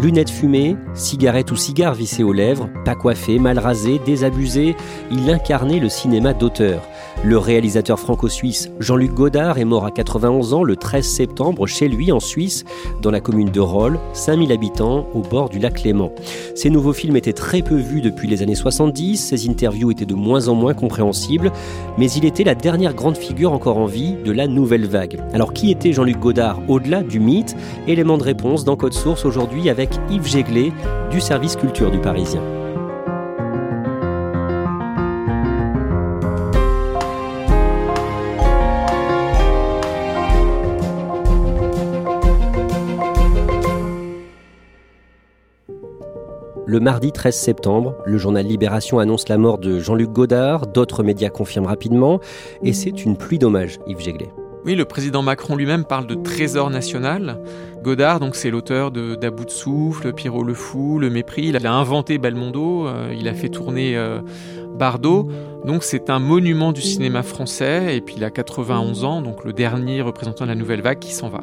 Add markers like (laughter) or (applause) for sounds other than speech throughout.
Lunettes fumées, cigarettes ou cigares vissés aux lèvres, pas coiffé, mal rasé, désabusé, il incarnait le cinéma d'auteur. Le réalisateur franco-suisse Jean-Luc Godard est mort à 91 ans le 13 septembre chez lui en Suisse, dans la commune de Rolle, 5000 habitants, au bord du lac Léman. Ses nouveaux films étaient très peu vus depuis les années 70, ses interviews étaient de moins en moins compréhensibles, mais il était la dernière grande figure encore en vie de la nouvelle vague. Alors qui était Jean-Luc Godard au-delà du mythe? Élément de réponse dans Code Source aujourd'hui avec Yves Jéglet du service culture du Parisien. Le mardi 13 septembre, le journal Libération annonce la mort de Jean-Luc Godard, d'autres médias confirment rapidement, et c'est une pluie d'hommages, Yves Jéglet. Oui, le président Macron lui-même parle de trésor national. Godard, donc c'est l'auteur de d'About de souffle, Pierrot le fou, Le mépris. Il a inventé Belmondo, euh, il a fait tourner euh, Bardot. Donc c'est un monument du cinéma français. Et puis il a 91 ans, donc le dernier représentant de la nouvelle vague qui s'en va.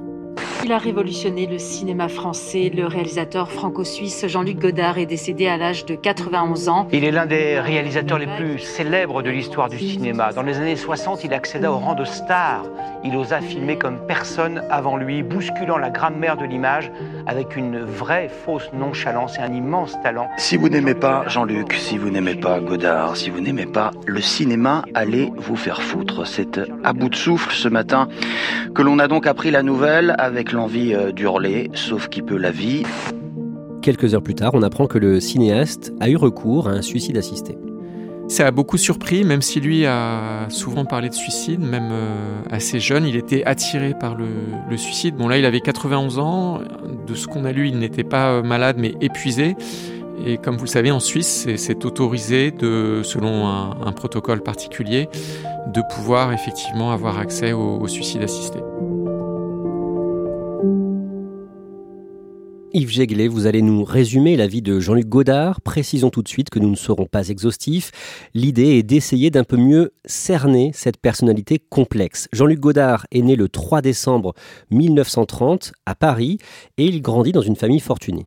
Il a révolutionné le cinéma français. Le réalisateur franco-suisse Jean-Luc Godard est décédé à l'âge de 91 ans. Il est l'un des réalisateurs les plus célèbres de l'histoire du cinéma. Dans les années 60, il accéda au rang de star. Il osa filmer comme personne avant lui, bousculant la grammaire de l'image avec une vraie fausse nonchalance et un immense talent. Si vous n'aimez pas Jean-Luc, si vous n'aimez pas Godard, si vous n'aimez pas le cinéma, allez vous faire foutre. C'est à bout de souffle ce matin que l'on a donc appris la nouvelle avec l'envie euh, d'hurler, sauf qui peut la vie. Quelques heures plus tard, on apprend que le cinéaste a eu recours à un suicide assisté. Ça a beaucoup surpris, même si lui a souvent parlé de suicide, même euh, assez jeune, il était attiré par le, le, suicide. Bon là, il avait 91 ans, de ce qu'on a lu, il n'était pas euh, malade, mais épuisé. Et comme vous le savez, en Suisse, c'est autorisé, de, selon un, un, protocole particulier, de pouvoir effectivement avoir accès au, au suicide assisté. Yves Jéglet, vous allez nous résumer la vie de Jean-Luc Godard. Précisons tout de suite que nous ne serons pas exhaustifs. L'idée est d'essayer d'un peu mieux cerner cette personnalité complexe. Jean-Luc Godard est né le 3 décembre 1930 à Paris et il grandit dans une famille fortunée.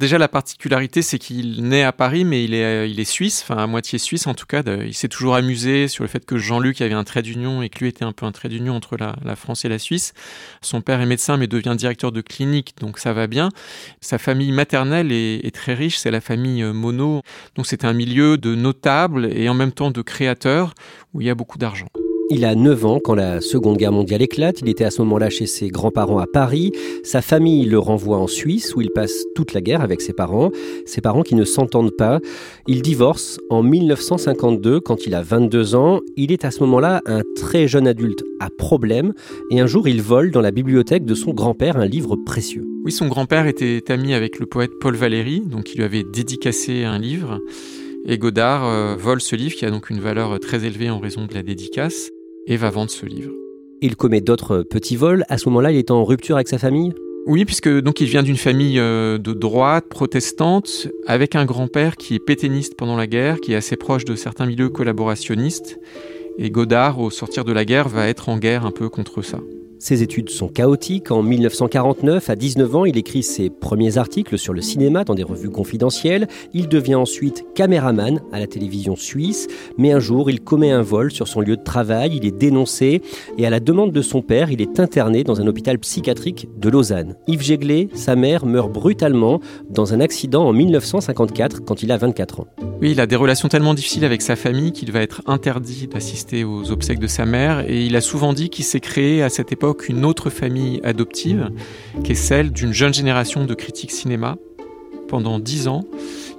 Déjà, la particularité, c'est qu'il naît à Paris, mais il est, est suisse, enfin à moitié suisse en tout cas. Il s'est toujours amusé sur le fait que Jean-Luc avait un trait d'union et que lui était un peu un trait d'union entre la, France et la Suisse. Son père est médecin, mais devient directeur de clinique, donc ça va bien. Sa famille maternelle est, est très riche, c'est la famille Monod. Donc c'est un milieu de notables et en même temps de créateurs où il y a beaucoup d'argent. Il a 9 ans quand la Seconde Guerre mondiale éclate. Il était à ce moment-là chez ses grands-parents à Paris. Sa famille le renvoie en Suisse où il passe toute la guerre avec ses parents. Ses parents qui ne s'entendent pas. Il divorce en 1952 quand il a 22 ans. Il est à ce moment-là un très jeune adulte à problème et un jour il vole dans la bibliothèque de son grand-père un livre précieux. Oui, son grand-père était ami avec le poète Paul Valéry, donc il lui avait dédicacé un livre. Et Godard euh, vole ce livre qui a donc une valeur très élevée en raison de la dédicace et va vendre ce livre. Il commet d'autres petits vols. À ce moment-là, il est en rupture avec sa famille? Oui, puisque donc il vient d'une famille de droite, protestante, avec un grand-père qui est pétainiste pendant la guerre, qui est assez proche de certains milieux collaborationnistes. Et Godard, au sortir de la guerre, va être en guerre un peu contre ça. Ses études sont chaotiques. En 1949, à 19 ans, il écrit ses premiers articles sur le cinéma dans des revues confidentielles. Il devient ensuite caméraman à la télévision suisse. Mais un jour, il commet un vol sur son lieu de travail. Il est dénoncé et à la demande de son père, il est interné dans un hôpital psychiatrique de Lausanne. Yves Jéglet, sa mère, meurt brutalement dans un accident en 1954 quand il a 24 ans. Oui, il a des relations tellement difficiles avec sa famille qu'il va être interdit d'assister aux obsèques de sa mère et il a souvent dit qu'il s'est créé à cette époque une autre famille adoptive, qui est celle d'une jeune génération de critiques cinéma. Pendant dix ans,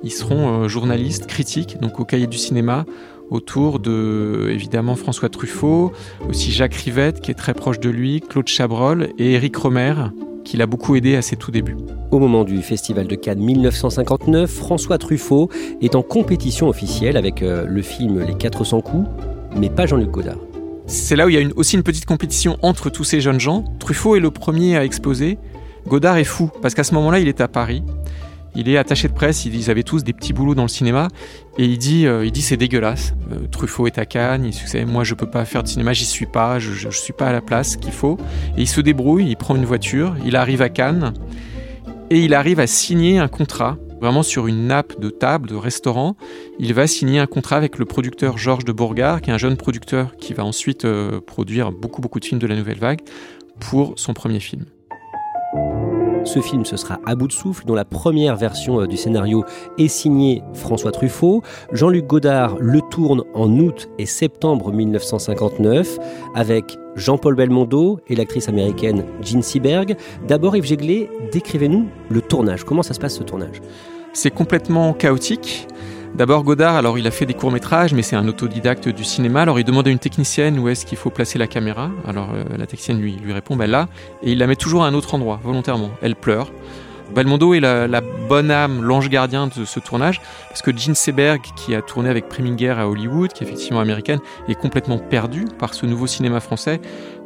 ils seront euh, journalistes, critiques, donc au cahier du cinéma, autour de, évidemment, François Truffaut, aussi Jacques Rivette, qui est très proche de lui, Claude Chabrol et Éric Romer, qui l'a beaucoup aidé à ses tout débuts. Au moment du Festival de Cannes 1959, François Truffaut est en compétition officielle avec euh, le film Les 400 coups, mais pas Jean-Luc Godard. C'est là où il y a aussi une petite compétition entre tous ces jeunes gens. Truffaut est le premier à exploser. Godard est fou, parce qu'à ce moment-là, il est à Paris. Il est attaché de presse, ils avaient tous des petits boulots dans le cinéma, et il dit, euh, il dit c'est dégueulasse. Euh, Truffaut est à Cannes, il sait, moi je peux pas faire de cinéma, j'y suis pas, je, je, suis pas à la place qu'il faut. Et il se débrouille, il prend une voiture, il arrive à Cannes, et il arrive à signer un contrat vraiment sur une nappe de table, de restaurant. Il va signer un contrat avec le producteur Georges de Bourgard, qui est un jeune producteur qui va ensuite euh, produire beaucoup beaucoup de films de la nouvelle vague pour son premier film. Ce film, ce sera À bout de souffle, dont la première version euh, du scénario est signée François Truffaut. Jean-Luc Godard le tourne en août et septembre 1959 avec Jean-Paul Belmondo et l'actrice américaine Jean Seberg. D'abord, Yves Jéglet, décrivez-nous le tournage. Comment ça se passe ce tournage? C'est complètement chaotique. D'abord Godard, alors il a fait des courts-métrages, mais c'est un autodidacte du cinéma. Alors il demande à une technicienne où est-ce qu'il faut placer la caméra. Alors euh, la technicienne lui, répond, ben là, et il la met toujours à un autre endroit, volontairement. Elle pleure. Belmondo est la, bonne âme, l'ange gardien de ce tournage, parce que Gene Seberg, qui a tourné avec Preminger à Hollywood, qui est effectivement américaine, est complètement perdu par ce nouveau cinéma français,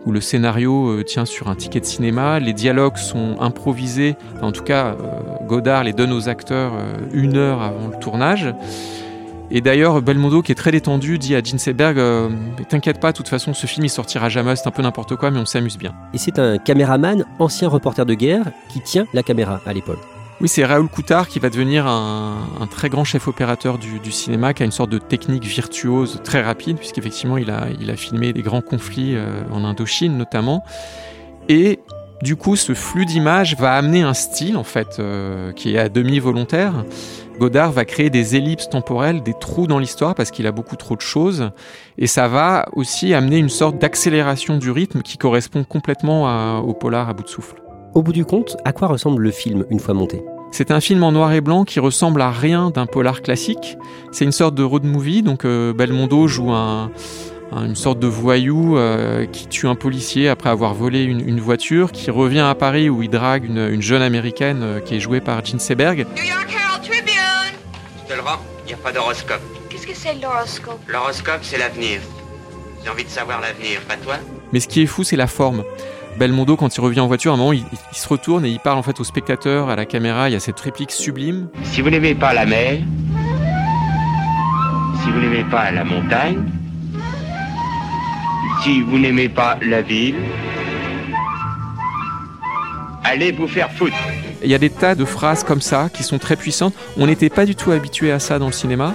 où le scénario euh, tient sur un ticket de cinéma, les dialogues sont improvisés, en tout cas, euh, Godard les donne aux acteurs euh, une heure avant le tournage. Et d'ailleurs, Belmondo, qui est très détendu, dit à Gene Seberg euh, T'inquiète pas, de toute façon, ce film il sortira jamais, c'est un peu n'importe quoi, mais on s'amuse bien. Et c'est un caméraman, ancien reporter de guerre, qui tient la caméra à l'épaule. Oui, c'est Raoul Coutard qui va devenir un, très grand chef opérateur du, cinéma, qui a une sorte de technique virtuose très rapide, puisqu'effectivement, il a, il a filmé des grands conflits euh, en Indochine notamment. Et du coup, ce flux d'images va amener un style, en fait, euh, qui est à demi volontaire. Godard va créer des ellipses temporelles, des trous dans l'histoire parce qu'il a beaucoup trop de choses. Et ça va aussi amener une sorte d'accélération du rythme qui correspond complètement au polar à bout de souffle. Au bout du compte, à quoi ressemble le film une fois monté? C'est un film en noir et blanc qui ressemble à rien d'un polar classique. C'est une sorte de road movie, donc euh, Belmondo joue un, une sorte de voyou euh, qui tue un policier après avoir volé une, voiture, qui revient à Paris où il drague une, jeune américaine euh, qui est jouée par Jean Seberg. Je te le rends, il n'y a pas d'horoscope. Qu'est-ce que c'est l'horoscope? L'horoscope, c'est l'avenir. J'ai envie de savoir l'avenir, pas toi? Mais ce qui est fou, c'est la forme. Belmondo, quand il revient en voiture, à un moment, il, se retourne et il parle en fait au spectateur, à la caméra. Il y a cette réplique sublime. Si vous n'aimez pas la mer, si vous n'aimez pas la montagne, si vous n'aimez pas la ville, allez vous faire foutre. Il y a des tas de phrases comme ça qui sont très puissantes. On n'était pas du tout habitué à ça dans le cinéma.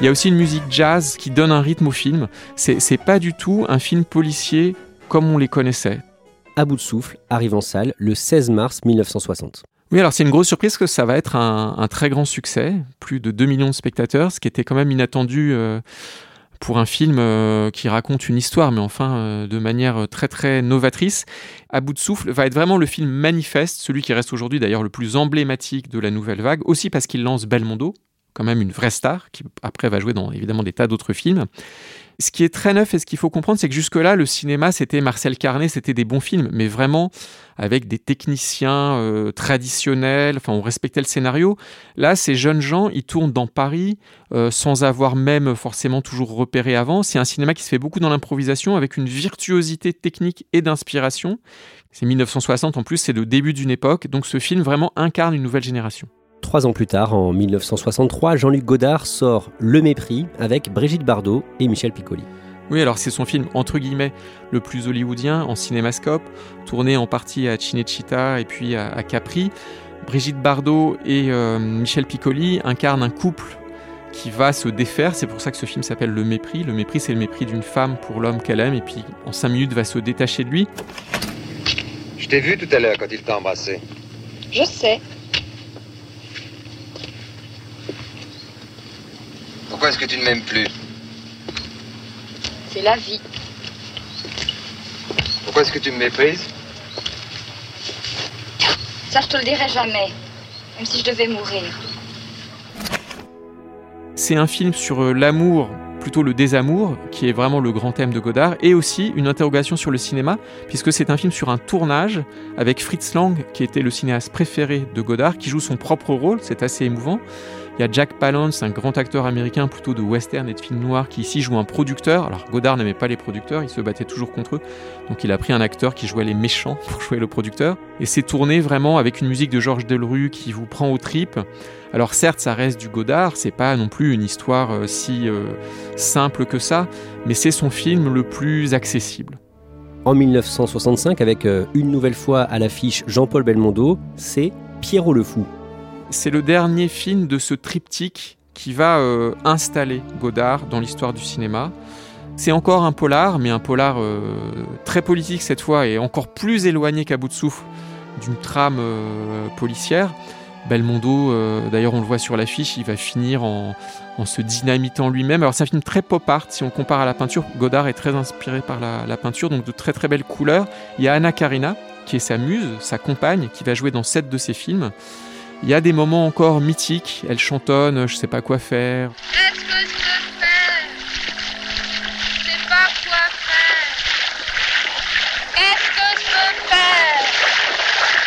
Il y a aussi une musique jazz qui donne un rythme au film. C'est pas du tout un film policier comme on les connaissait. À bout de souffle arrive en salle le 16 mars 1960. Oui, alors c'est une grosse surprise que ça va être un, très grand succès, plus de 2 millions de spectateurs, ce qui était quand même inattendu euh, pour un film euh, qui raconte une histoire, mais enfin euh, de manière très très novatrice. À bout de souffle va être vraiment le film manifeste, celui qui reste aujourd'hui d'ailleurs le plus emblématique de la nouvelle vague, aussi parce qu'il lance Belmondo, quand même une vraie star, qui après va jouer dans évidemment des tas d'autres films. Ce qui est très neuf et ce qu'il faut comprendre, c'est que jusque-là, le cinéma, c'était Marcel Carnet, c'était des bons films, mais vraiment avec des techniciens euh, traditionnels, enfin on respectait le scénario. Là, ces jeunes gens, ils tournent dans Paris euh, sans avoir même forcément toujours repéré avant. C'est un cinéma qui se fait beaucoup dans l'improvisation, avec une virtuosité technique et d'inspiration. C'est 1960 en plus, c'est le début d'une époque, donc ce film vraiment incarne une nouvelle génération. Trois ans plus tard, en 1963, Jean-Luc Godard sort Le Mépris avec Brigitte Bardot et Michel Piccoli. Oui, alors c'est son film entre guillemets le plus hollywoodien en cinémascope, tourné en partie à Cinecittà et puis à, Capri. Brigitte Bardot et euh, Michel Piccoli incarnent un couple qui va se défaire. C'est pour ça que ce film s'appelle Le Mépris. Le mépris, c'est le mépris d'une femme pour l'homme qu'elle aime et puis en cinq minutes va se détacher de lui. Je t'ai vu tout à l'heure quand il t'a embrassé. Je sais. Pourquoi est-ce que tu ne m'aimes plus C'est la vie. Pourquoi est-ce que tu me méprises Ça, je te le dirai jamais. Même si je devais mourir. C'est un film sur euh, l'amour, plutôt le désamour, qui est vraiment le grand thème de Godard, et aussi une interrogation sur le cinéma, puisque c'est un film sur un tournage avec Fritz Lang, qui était le cinéaste préféré de Godard, qui joue son propre rôle, c'est assez émouvant. Il y a Jack Palance, un grand acteur américain plutôt de western et de film noir, qui ici joue un producteur. Alors Godard n'aimait pas les producteurs, il se battait toujours contre eux. Donc il a pris un acteur qui jouait les méchants (laughs) pour jouer le producteur. Et c'est tourné vraiment avec une musique de Georges Delru qui vous prend aux tripes. Alors certes, ça reste du Godard, c'est pas non plus une histoire euh, si euh, simple que ça, mais c'est son film le plus accessible. En 1965, avec euh, une nouvelle fois à l'affiche Jean-Paul Belmondo, c'est Pierrot le Fou. C'est le dernier film de ce triptyque qui va euh, installer Godard dans l'histoire du cinéma. C'est encore un polar, mais un polar euh, très politique cette fois et encore plus éloigné qu'à bout de souffle d'une trame euh, policière. Belmondo, d'ailleurs on le voit sur l'affiche, il va finir en, se dynamitant lui-même. Alors c'est un film très pop art, si on compare à la peinture, Godard est très inspiré par la, peinture, donc de très très belles couleurs. Il y a Anna Karina, qui est sa muse, sa compagne, qui va jouer dans sept de ses films. Il y a des moments encore mythiques. Elle chantonne, je sais pas quoi faire. Qu'est-ce que je peux faire? Je sais pas quoi faire. Qu'est-ce que je peux faire?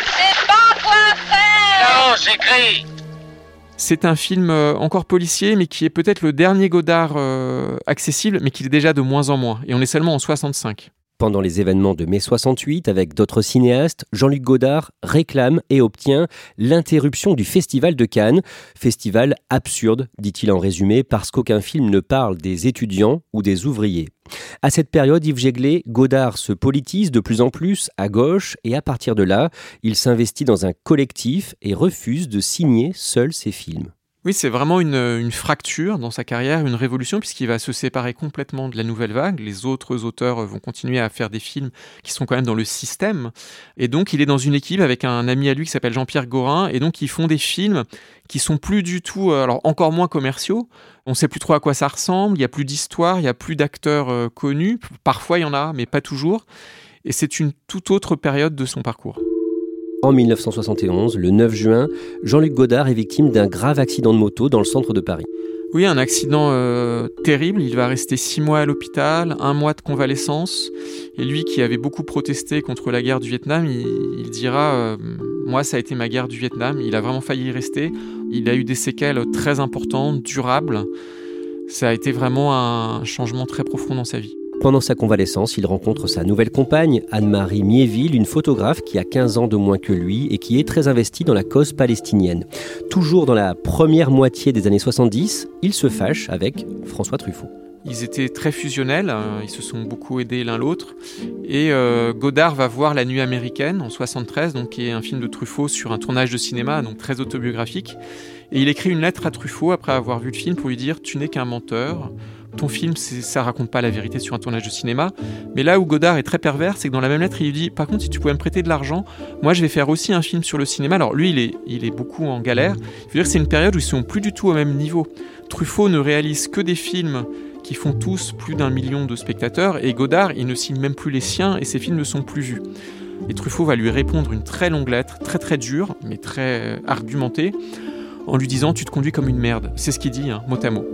Je sais pas quoi faire. Non, j'écris. C'est un film euh, encore policier, mais qui est peut-être le dernier Godard euh, accessible, mais qui est déjà de moins en moins. Et on est seulement en 65. Pendant les événements de mai 68, avec d'autres cinéastes, Jean-Luc Godard réclame et obtient l'interruption du Festival de Cannes. Festival absurde, dit-il en résumé, parce qu'aucun film ne parle des étudiants ou des ouvriers. À cette période, Yves Jéglé, Godard se politise de plus en plus à gauche et à partir de là, il s'investit dans un collectif et refuse de signer seul ses films. Oui, c'est vraiment une, fracture dans sa carrière, une révolution, puisqu'il va se séparer complètement de la nouvelle vague. Les autres auteurs vont continuer à faire des films qui sont quand même dans le système. Et donc, il est dans une équipe avec un ami à lui qui s'appelle Jean-Pierre Gorin. Et donc, ils font des films qui sont plus du tout, euh, alors encore moins commerciaux. On ne sait plus trop à quoi ça ressemble. Il n'y a plus d'histoire, il n'y a plus d'acteurs euh, connus. Parfois, il y en a, mais pas toujours. Et c'est une toute autre période de son parcours. En 1971, le 9 juin, Jean-Luc Godard est victime d'un grave accident de moto dans le centre de Paris. Oui, un accident euh, terrible. Il va rester six mois à l'hôpital, un mois de convalescence. Et lui, qui avait beaucoup protesté contre la guerre du Vietnam, il, dira euh, Moi, ça a été ma guerre du Vietnam. Il a vraiment failli y rester. Il a eu des séquelles très importantes, durables. Ça a été vraiment un changement très profond dans sa vie. Pendant sa convalescence, il rencontre sa nouvelle compagne, Anne-Marie Miéville, une photographe qui a 15 ans de moins que lui et qui est très investie dans la cause palestinienne. Toujours dans la première moitié des années 70, il se fâche avec François Truffaut. Ils étaient très fusionnels, hein, ils se sont beaucoup aidés l'un l'autre. Et euh, Godard va voir La Nuit américaine en 73, donc qui est un film de Truffaut sur un tournage de cinéma, donc très autobiographique. Et il écrit une lettre à Truffaut après avoir vu le film pour lui dire Tu n'es qu'un menteur, ton film, ça raconte pas la vérité sur un tournage de cinéma. Mais là où Godard est très pervers, c'est que dans la même lettre, il lui dit Par contre, si tu pouvais me prêter de l'argent, moi je vais faire aussi un film sur le cinéma. Alors lui, il est, il est beaucoup en galère. Il dire que c'est une période où ils sont plus du tout au même niveau. Truffaut ne réalise que des films qui font tous plus d'un million de spectateurs, et Godard, il ne signe même plus les siens, et ses films ne sont plus vus. Et Truffaut va lui répondre une très longue lettre, très très dure, mais très argumentée, en lui disant Tu te conduis comme une merde. C'est ce qu'il dit, hein, mot à mot.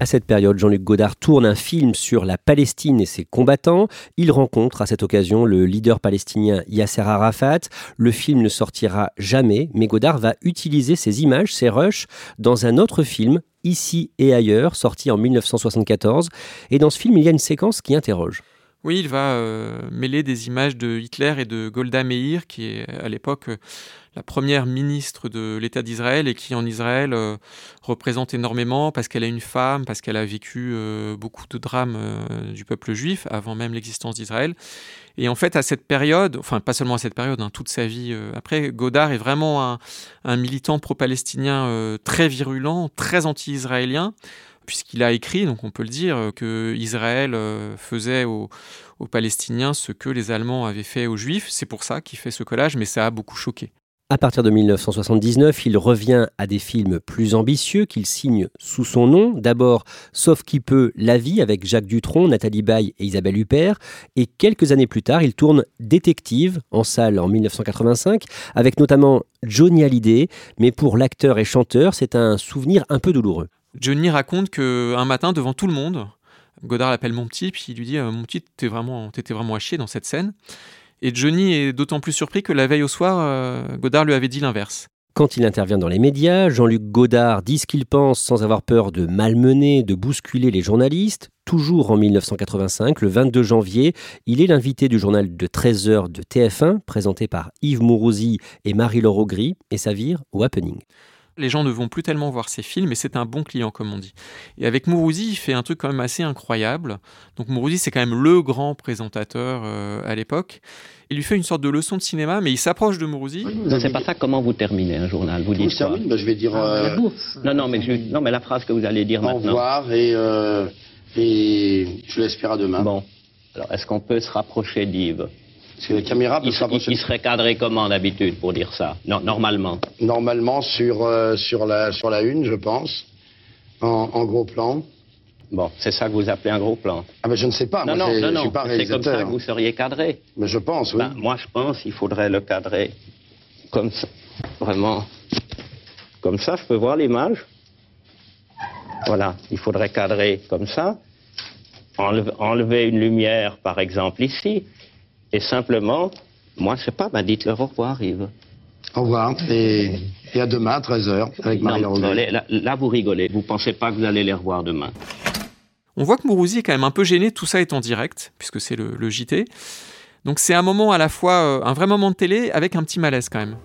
À cette période, Jean-Luc Godard tourne un film sur la Palestine et ses combattants. Il rencontre à cette occasion le leader palestinien Yasser Arafat. Le film ne sortira jamais, mais Godard va utiliser ces images, ces rushs, dans un autre film, Ici et ailleurs, sorti en 1974. Et dans ce film, il y a une séquence qui interroge. Oui, il va euh, mêler des images de Hitler et de Golda Meir, qui est à l'époque euh, la première ministre de l'État d'Israël et qui en Israël euh, représente énormément parce qu'elle est une femme, parce qu'elle a vécu beaucoup de drames du peuple juif avant même l'existence d'Israël. Et en fait, à cette période, enfin pas seulement à cette période, hein, toute sa vie après, Godard est vraiment un militant pro-palestinien très virulent, très anti-israélien puisqu'il a écrit, donc on peut le dire, euh, que Israël euh, faisait aux, Palestiniens ce que les Allemands avaient fait aux Juifs. C'est pour ça qu'il fait ce collage, mais ça a beaucoup choqué. À partir de 1979, il revient à des films plus ambitieux qu'il signe sous son nom. D'abord, Sauf qui peut, La vie avec Jacques Dutronc, Nathalie Baye et Isabelle Huppert. Et quelques années plus tard, il tourne Détective en salle en 1985, avec notamment Johnny Hallyday. Mais pour l'acteur et chanteur, c'est un souvenir un peu douloureux. Johnny raconte qu'un matin, devant tout le monde, Godard l'appelle mon petit, puis il lui dit euh, Mon petit, t'étais vraiment, vraiment à chier dans cette scène. Et Johnny est d'autant plus surpris que la veille au soir, euh, Godard lui avait dit l'inverse. Quand il intervient dans les médias, Jean-Luc Godard dit ce qu'il pense sans avoir peur de malmener, de bousculer les journalistes. Toujours en 1985, le 22 janvier, il est l'invité du journal de 13h de TF1, présenté par Yves Mourouzi et Marie-Laure Augry, et ça vire au happening les gens ne vont plus tellement voir ses films, et c'est un bon client, comme on dit. Et avec Mourouzi, il fait un truc quand même assez incroyable. Donc Mourouzi, c'est quand même le grand présentateur euh, à l'époque. Il lui fait une sorte de leçon de cinéma, mais il s'approche de Mourouzi. C'est pas ça comment vous terminez un journal? Vous dites quoi? ben, Je vais dire. Euh, non, non, mais non, mais la phrase que vous allez dire maintenant. Au revoir et, euh, et je l'espère à demain. Bon. Alors, est-ce qu'on peut se rapprocher d'Yves? La caméra il, serait cadré comment d'habitude pour dire ça non, Normalement Normalement sur, euh, sur, la, sur la une, je pense, en, gros plan. Bon, c'est ça que vous appelez un gros plan Ah ben je ne sais pas, non, moi non, non, je suis pas C'est comme ça que vous seriez cadré Mais je pense, oui. Ben, moi je pense qu'il faudrait le cadrer comme ça, vraiment. Comme ça, je peux voir l'image. Voilà, il faudrait cadrer comme ça. enlever une lumière, par exemple, ici. Et simplement, moi, je sais pas, bah, dites-leur au revoir, Yves. Au revoir, et, à demain à 13h avec marie non, là, là, vous rigolez. Vous pensez pas que vous allez les revoir demain. On voit que Mourouzi est quand même un peu gêné, tout ça est en direct, puisque c'est le, JT. Donc c'est un moment à la fois, euh, un vrai moment de télé, avec un petit malaise quand même.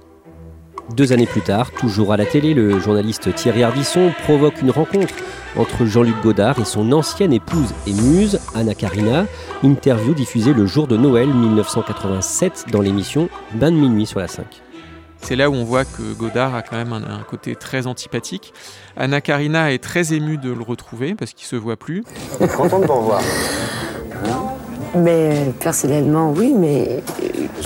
Deux années plus tard, toujours à la télé, le journaliste Thierry Ardisson provoque une rencontre entre Jean-Luc Godard et son ancienne épouse et muse, Anna Karina. Interview diffusée le jour de Noël 1987 dans l'émission Bain de minuit sur la 5. C'est là où on voit que Godard a quand même un, côté très antipathique. Anna Karina est très émue de le retrouver parce qu'il se voit plus. Content de vous revoir. Mais personnellement, oui, mais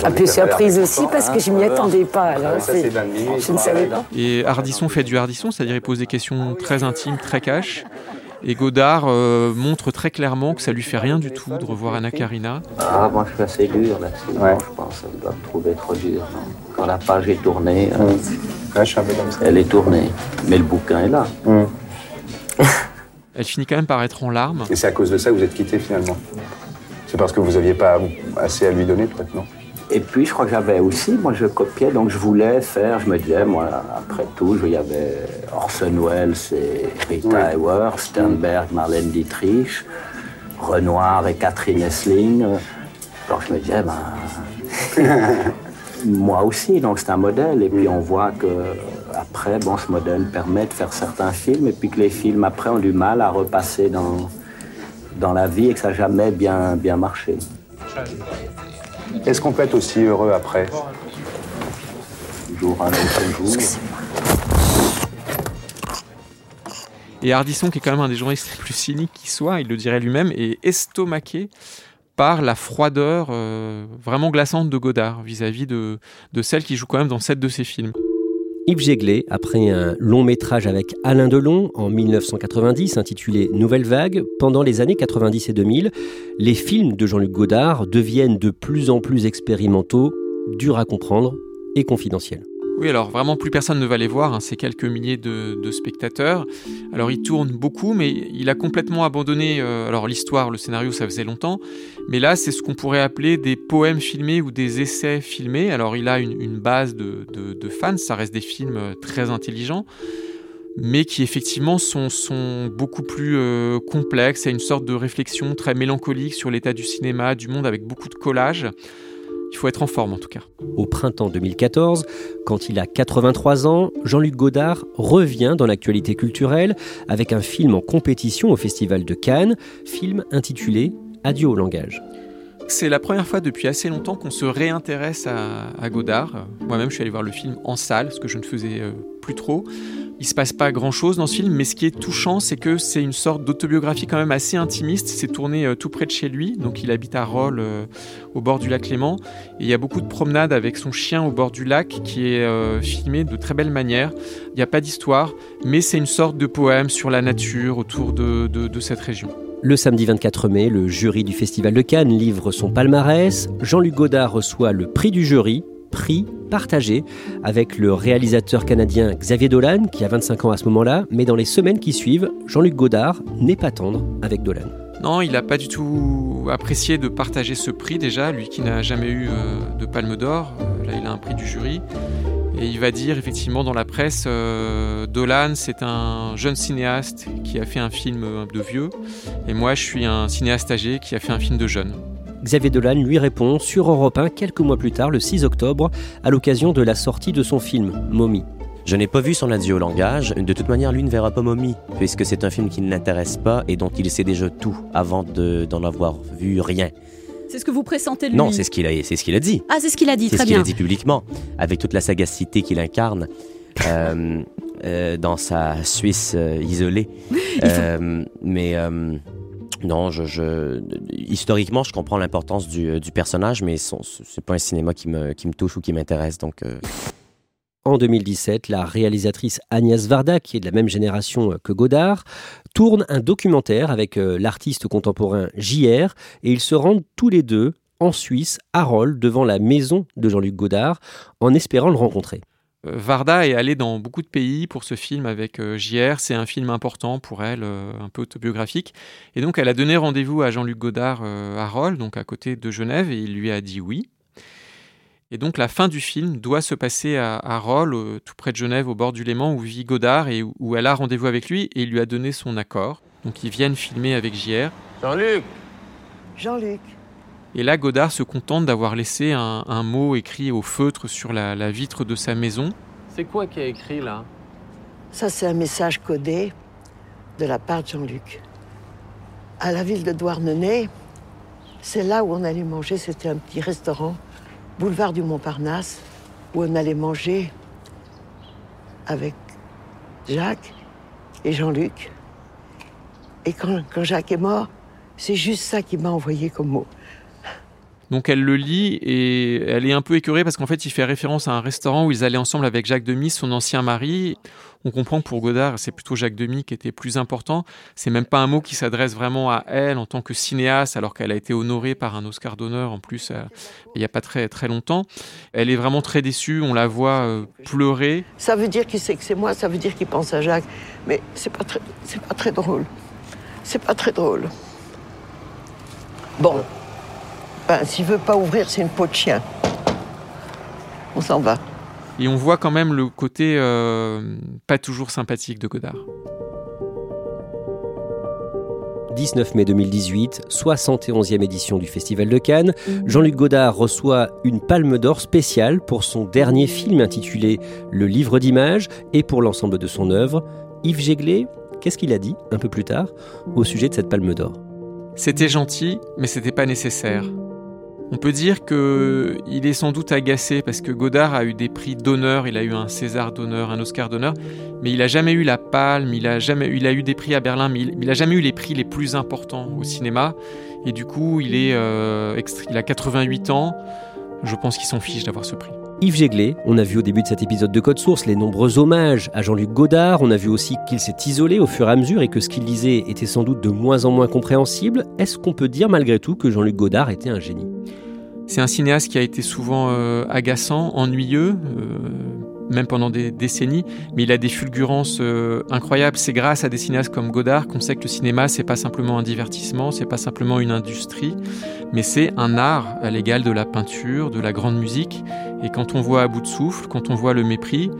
un peu surprise aussi parce que je m'y attendais pas. Alors, je ne savais pas. Et Hardisson fait du Hardisson, c'est-à-dire il pose des questions très intimes, très cash. Et Godard euh, montre très clairement que ça lui fait rien du tout de revoir Anna Karina. Ah, moi je suis assez dur là ouais. je pense. Elle doit me trouver trop dur. Quand la page est tournée, elle est tournée. Mais le bouquin est là. (laughs) elle finit quand même par être en larmes. Et c'est à cause de ça que vous êtes quitté finalement c'est parce que vous n'aviez pas assez à lui donner, peut-être, non? Et puis, je crois que j'avais aussi, moi, je copiais, donc je voulais faire, je me disais, moi, après tout, il y avait Orson Welles et Rita Hayworth, Sternberg, Marlène Dietrich, Renoir et Catherine Essling. Alors, je me disais, ben, (laughs) moi aussi, donc c'est un modèle. Et puis, on voit que après, bon, ce modèle permet de faire certains films, et puis que les films, après, ont du mal à repasser dans dans la vie et que ça n'a jamais bien, bien marché. Est-ce qu'on peut être aussi heureux après? Jour un autre jour. Et Hardisson, qui est quand même un des journalistes les plus cyniques qui soit, il le dirait lui-même, est estomaqué par la froideur euh, vraiment glaçante de Godard vis-à-vis de, de celle qui joue quand même dans sept de ses films. Yves Jéglé, après un long métrage avec Alain Delon en 1990 intitulé Nouvelle Vague, pendant les années 90 et 2000, les films de Jean-Luc Godard deviennent de plus en plus expérimentaux, durs à comprendre et confidentiels. Oui, alors vraiment plus personne ne va les voir, hein, c'est quelques milliers de, spectateurs. Alors il tourne beaucoup, mais il a complètement abandonné. Euh, alors l'histoire, le scénario, ça faisait longtemps, mais là c'est ce qu'on pourrait appeler des poèmes filmés ou des essais filmés. Alors il a une, base de, fans, ça reste des films euh, très intelligents. mais qui effectivement sont, beaucoup plus euh, complexes. A une sorte de réflexion très mélancolique sur l'état du cinéma, du monde, avec beaucoup de collages. Il faut être en forme en tout cas. Au printemps 2014, quand il a 83 ans, Jean-Luc Godard revient dans l'actualité culturelle avec un film en compétition au Festival de Cannes, film intitulé Adieu au langage. C'est la première fois depuis assez longtemps qu'on se réintéresse à, Godard. Moi-même, je suis allé voir le film en salle, ce que je ne faisais euh, plus trop. Il se passe pas grand-chose dans ce film, mais ce qui est touchant, c'est que c'est une sorte d'autobiographie quand même assez intimiste. C'est tourné euh, tout près de chez lui, donc il habite à Rolles, euh, au bord du lac Léman. Et il y a beaucoup de promenades avec son chien au bord du lac, qui est filmé de très belle manière. Il n'y a pas d'histoire, mais c'est une sorte de poème sur la nature autour de cette région. Le samedi 24 mai, le jury du Festival de Cannes livre son palmarès. Jean-Luc Godard reçoit le prix du jury, prix partagé avec le réalisateur canadien Xavier Dolan, qui a 25 ans à ce moment-là, mais dans les semaines qui suivent, Jean-Luc Godard n'est pas tendre avec Dolan. Non, il n'a pas du tout apprécié de partager ce prix déjà, lui qui n'a jamais eu euh, de palme d'or. Euh, là, il a un prix du jury. Et il va dire effectivement dans la presse, euh, Dolan c'est un jeune cinéaste qui a fait un film de vieux, et moi je suis un cinéaste âgé qui a fait un film de jeune. Xavier Dolan lui répond sur Europe 1 quelques mois plus tard, le 6 octobre, à l'occasion de la sortie de son film Mommy. Je n'ai pas vu son adieu au langage. De toute manière, lui ne verra pas Mommy, puisque c'est un film qui ne l'intéresse pas et dont il sait déjà tout avant d'en avoir vu rien. C'est ce que vous pressentez de lui Non, c'est ce qu'il a, c'est ce qu'il a dit. Ah, c'est ce qu'il a dit, très bien. C'est ce qu'il a dit publiquement, avec toute la sagacité qu'il incarne. Euh, (laughs) euh, dans sa Suisse euh, isolée. mais non, historiquement, je comprends l'importance du, du, personnage, mais c'est pas un cinéma qui me, touche ou qui m'intéresse. Donc, en 2017, la réalisatrice Agnès Varda, qui est de la même génération que Godard, tourne un documentaire avec euh, l'artiste contemporain JR et ils se rendent tous les deux en Suisse, à Rolles, devant la maison de Jean-Luc Godard, en espérant le rencontrer. Euh, Varda est allée dans beaucoup de pays pour ce film avec euh, JR. C'est un film important pour elle, un peu autobiographique. Et donc, elle a donné rendez-vous à Jean-Luc Godard à Rolles, donc à côté de Genève, et il lui a dit oui. Et donc la fin du film doit se passer à, à Rolles, tout près de Genève, au bord du Léman, où vit Godard et où, elle a rendez-vous avec lui et il lui a donné son accord. Donc ils viennent filmer avec JR. Jean-Luc Jean-Luc. Et là, Godard se contente d'avoir laissé un, mot écrit au feutre sur la, vitre de sa maison. C'est quoi qui a écrit là? Ça, c'est un message codé de la part de Jean-Luc. À la ville de Douarnenez, c'est là où on allait manger, c'était un petit restaurant boulevard du Montparnasse, où on allait manger avec Jacques et Jean-Luc. Et quand, quand Jacques est mort, c'est juste ça qui m'a envoyé comme mot. Donc elle le lit et elle est un peu écœurée parce qu'en fait il fait référence à un restaurant où ils allaient ensemble avec Jacques Demy, son ancien mari. On comprend que pour Godard, c'est plutôt Jacques Demy qui était plus important. C'est même pas un mot qui s'adresse vraiment à elle en tant que cinéaste, alors qu'elle a été honorée par un Oscar d'honneur en plus euh, il n'y a pas très très longtemps. Elle est vraiment très déçue. On la voit euh, pleurer. Ça veut dire qu'il sait que c'est moi. Ça veut dire qu'il pense à Jacques. Mais c'est pas c'est pas très drôle. C'est pas très drôle. Bon. Ben, s'il veut pas ouvrir, c'est une peau de chien. On s'en va. Et on voit quand même le côté euh, pas toujours sympathique de Godard. 19 mai 2018, 71e édition du Festival de Cannes, Jean-Luc Godard reçoit une palme d'or spéciale pour son dernier film intitulé Le livre d'images et pour l'ensemble de son œuvre. Yves Jéglé, qu'est-ce qu'il a dit un peu plus tard au sujet de cette palme d'or? C'était gentil, mais c'était pas nécessaire. On peut dire qu'il est sans doute agacé parce que Godard a eu des prix d'honneur, il a eu un César d'honneur, un Oscar d'honneur, mais il n'a jamais eu la palme, a, il a eu des prix à Berlin, mais il n'a jamais eu les prix les plus importants au cinéma. Et du coup, il, est, euh, il a 88 ans. Je pense qu'il s'en fiche d'avoir ce prix. Yves Jéglé, on a vu au début de cet épisode de Code Source les nombreux hommages à Jean-Luc Godard, on a vu aussi qu'il s'est isolé au fur et à mesure et que ce qu'il disait était sans doute de moins en moins compréhensible. Est-ce qu'on peut dire malgré tout que Jean-Luc Godard était un génie? C'est un cinéaste qui a été souvent euh, agaçant, ennuyeux, euh, même pendant des décennies, mais il a des fulgurances euh, incroyables. C'est grâce à des cinéastes comme Godard qu'on sait que le cinéma, c'est pas simplement un divertissement, c'est pas simplement une industrie, mais c'est un art à l'égal de la peinture, de la grande musique. Et quand on voit à bout de souffle, quand on voit le mépris,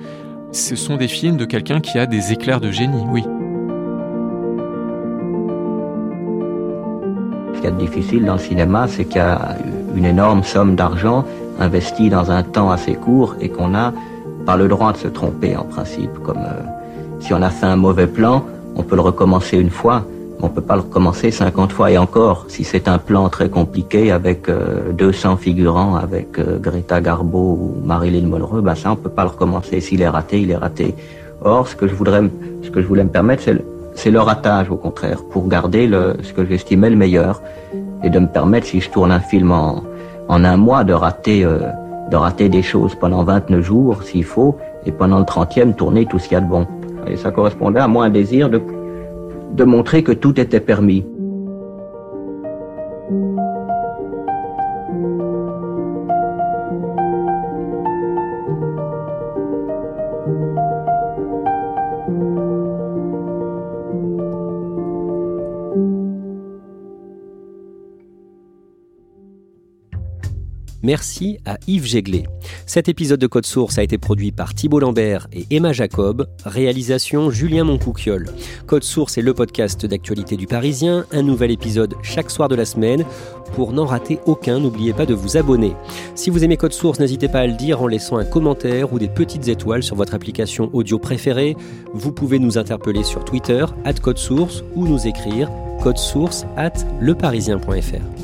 Ce sont des films de quelqu'un qui a des éclairs de génie, oui. Ce qui est difficile dans le cinéma, c'est qu'il y a une énorme somme d'argent investie dans un temps assez court et qu'on a pas le droit de se tromper en principe. Comme euh, si on a fait un mauvais plan, on peut le recommencer une fois, mais on peut pas le recommencer 50 fois et encore. Si c'est un plan très compliqué avec euh, 200 figurants, avec euh, Greta Garbo ou Marilyn Monroe, ben ça on peut pas le recommencer. S'il est raté, il est raté. Or, ce que je voudrais, ce que je voulais me permettre, c'est le, c'est le ratage au contraire, pour garder le, ce que j'estimais le meilleur et de me permettre, si je tourne un film en, en un mois, de rater, euh, de rater des choses pendant 29 jours s'il faut, et pendant le 30e, tourner tout ce qu'il y a de bon. Et ça correspondait à moi un désir de, de montrer que tout était permis. Merci à Yves Jéglet. Cet épisode de Code Source a été produit par Thibault Lambert et Emma Jacob. Réalisation Julien Moncouquiole. Code Source est le podcast d'actualité du Parisien. Un nouvel épisode chaque soir de la semaine. Pour n'en rater aucun, n'oubliez pas de vous abonner. Si vous aimez Code Source, n'hésitez pas à le dire en laissant un commentaire ou des petites étoiles sur votre application audio préférée. Vous pouvez nous interpeller sur Twitter, at Code Source, ou nous écrire source at leparisien.fr.